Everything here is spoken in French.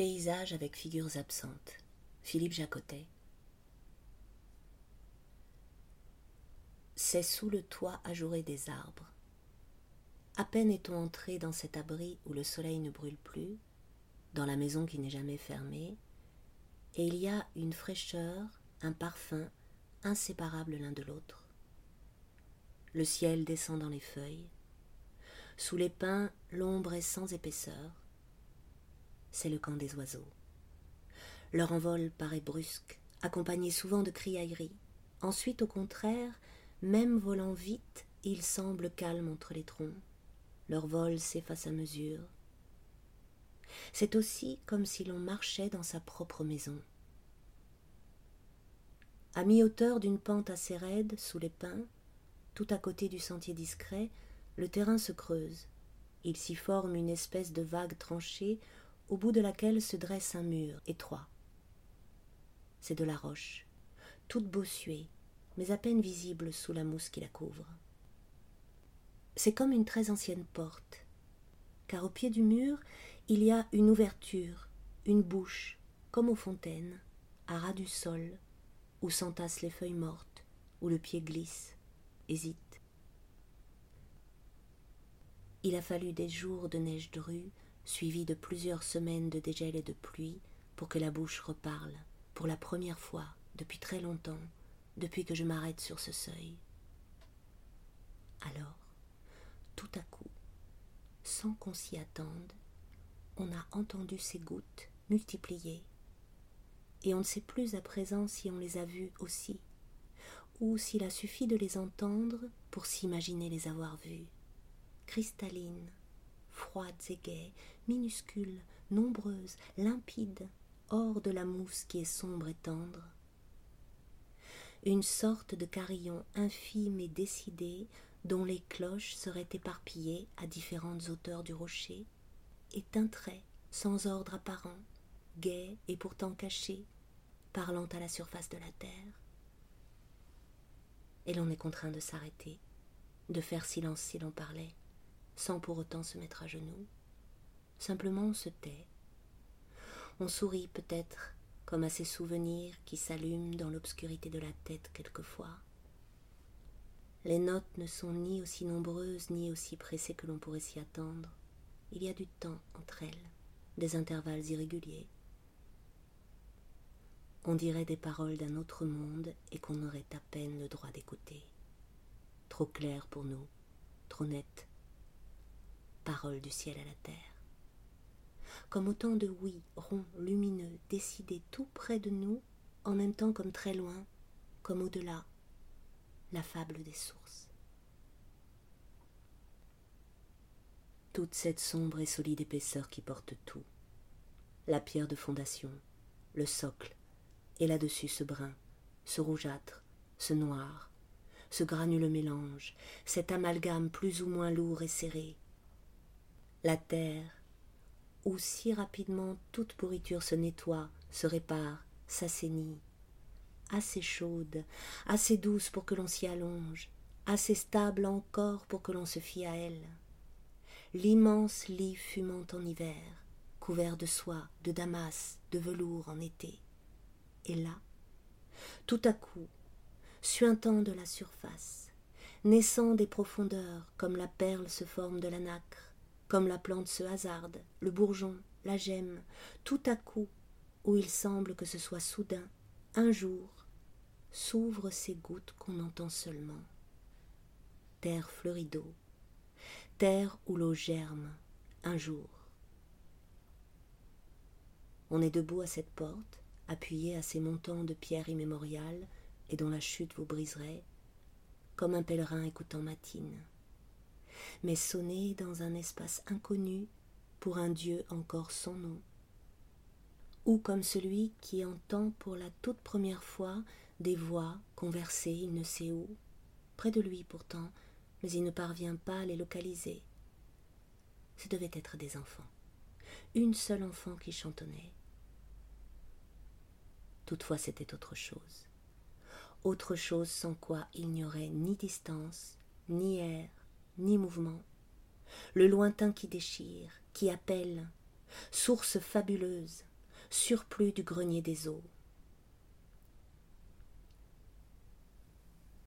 Paysage avec figures absentes. Philippe Jacotet. C'est sous le toit ajouré des arbres. À peine est-on entré dans cet abri où le soleil ne brûle plus, dans la maison qui n'est jamais fermée, et il y a une fraîcheur, un parfum inséparables l'un de l'autre. Le ciel descend dans les feuilles. Sous les pins, l'ombre est sans épaisseur c'est le camp des oiseaux. Leur envol paraît brusque, accompagné souvent de criailleries. Ensuite, au contraire, même volant vite, ils semblent calmes entre les troncs. Leur vol s'efface à mesure. C'est aussi comme si l'on marchait dans sa propre maison. À mi-hauteur d'une pente assez raide, sous les pins, tout à côté du sentier discret, le terrain se creuse. Il s'y forme une espèce de vague tranchée au bout de laquelle se dresse un mur étroit. C'est de la roche, toute bossuée, mais à peine visible sous la mousse qui la couvre. C'est comme une très ancienne porte, car au pied du mur, il y a une ouverture, une bouche, comme aux fontaines, à ras du sol, où s'entassent les feuilles mortes, où le pied glisse, hésite. Il a fallu des jours de neige drue suivi de plusieurs semaines de dégel et de pluie, pour que la bouche reparle, pour la première fois, depuis très longtemps, depuis que je m'arrête sur ce seuil. Alors, tout à coup, sans qu'on s'y attende, on a entendu ces gouttes multipliées, et on ne sait plus à présent si on les a vues aussi, ou s'il a suffi de les entendre pour s'imaginer les avoir vues, cristallines, froides et gaies, minuscules, nombreuses, limpides, hors de la mousse qui est sombre et tendre. Une sorte de carillon infime et décidé dont les cloches seraient éparpillées à différentes hauteurs du rocher, et un trait sans ordre apparent, gai et pourtant caché, parlant à la surface de la terre. Et l'on est contraint de s'arrêter, de faire silence si l'on parlait sans pour autant se mettre à genoux. Simplement on se tait. On sourit peut-être comme à ces souvenirs qui s'allument dans l'obscurité de la tête quelquefois. Les notes ne sont ni aussi nombreuses ni aussi pressées que l'on pourrait s'y attendre. Il y a du temps entre elles, des intervalles irréguliers. On dirait des paroles d'un autre monde et qu'on aurait à peine le droit d'écouter. Trop clair pour nous, trop net, parole du ciel à la terre. Comme autant de oui ronds, lumineux, décidés tout près de nous, en même temps comme très loin, comme au-delà, la fable des sources. Toute cette sombre et solide épaisseur qui porte tout, la pierre de fondation, le socle, et là-dessus ce brun, ce rougeâtre, ce noir, ce granuleux mélange, cet amalgame plus ou moins lourd et serré, la terre, où si rapidement toute pourriture se nettoie, se répare, s'assainit, assez chaude, assez douce pour que l'on s'y allonge, assez stable encore pour que l'on se fie à elle. L'immense lit fumant en hiver, couvert de soie, de damas, de velours en été. Et là, tout à coup, suintant de la surface, naissant des profondeurs comme la perle se forme de la nacre, comme la plante se hasarde, le bourgeon, la gemme, tout à coup, où il semble que ce soit soudain, un jour, s'ouvrent ces gouttes qu'on entend seulement. Terre fleurie d'eau, terre où l'eau germe, un jour. On est debout à cette porte, appuyé à ces montants de pierres immémoriales et dont la chute vous briserait, comme un pèlerin écoutant matine mais sonner dans un espace inconnu pour un Dieu encore sans nom, ou comme celui qui entend pour la toute première fois des voix converser il ne sait où, près de lui pourtant, mais il ne parvient pas à les localiser. Ce devait être des enfants, une seule enfant qui chantonnait. Toutefois c'était autre chose, autre chose sans quoi il n'y aurait ni distance, ni air, ni mouvement. Le lointain qui déchire, qui appelle, source fabuleuse, surplus du grenier des eaux.